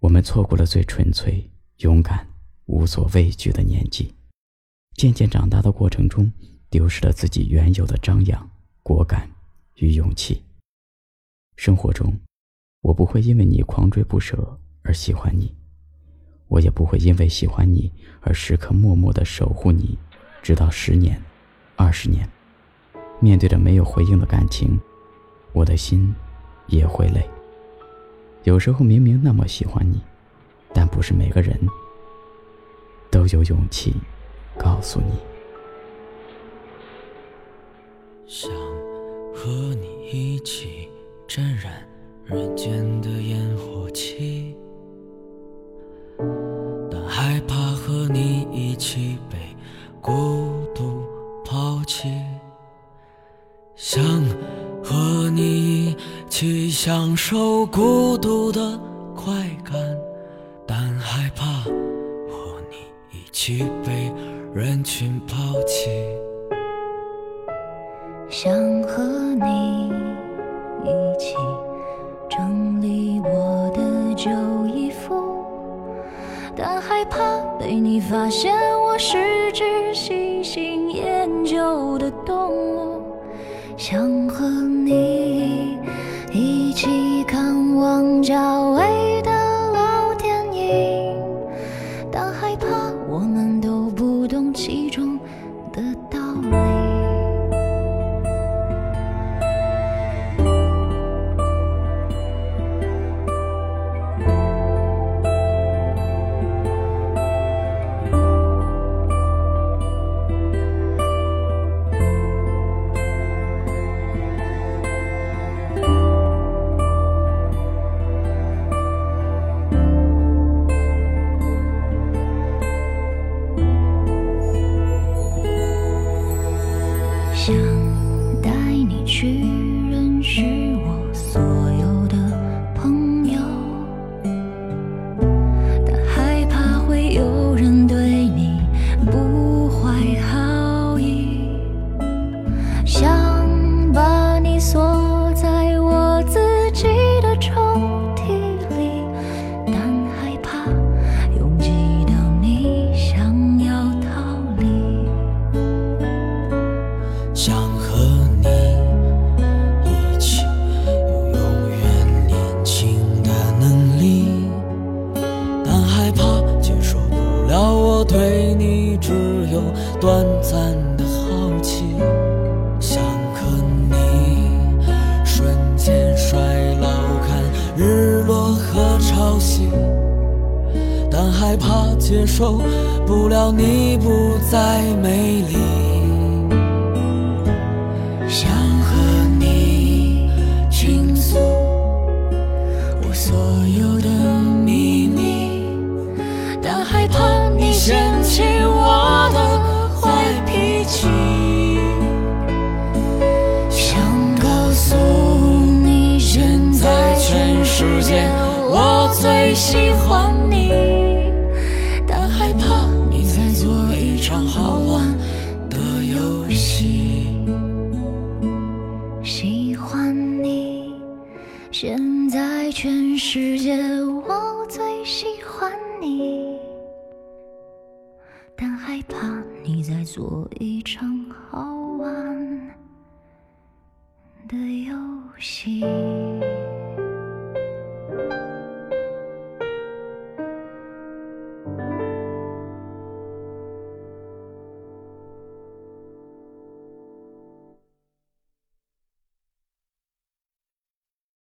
我们错过了最纯粹、勇敢、无所畏惧的年纪，渐渐长大的过程中，丢失了自己原有的张扬、果敢与勇气。生活中，我不会因为你狂追不舍而喜欢你，我也不会因为喜欢你而时刻默默的守护你，直到十年、二十年。面对着没有回应的感情，我的心也会累。有时候明明那么喜欢你，但不是每个人都有勇气告诉你。想和你一起沾染人间的烟火气，但害怕和你一起被孤独抛弃。想和你起享受孤独的快感，但害怕和你一起被人群抛弃。想和你一起整理我的旧衣服，但害怕被你发现我是只喜新厌旧的动物。想和你看想带你去认识我所短暂的好奇。想和你瞬间衰老，看日落和潮汐，但害怕接受不了你不再美丽。想和你倾诉我所有的秘密，但害怕你嫌弃我喜欢你，但害怕你在做一场好玩的游戏。喜欢你，现在全世界我最喜欢你，但害怕你在做一场好玩的游戏。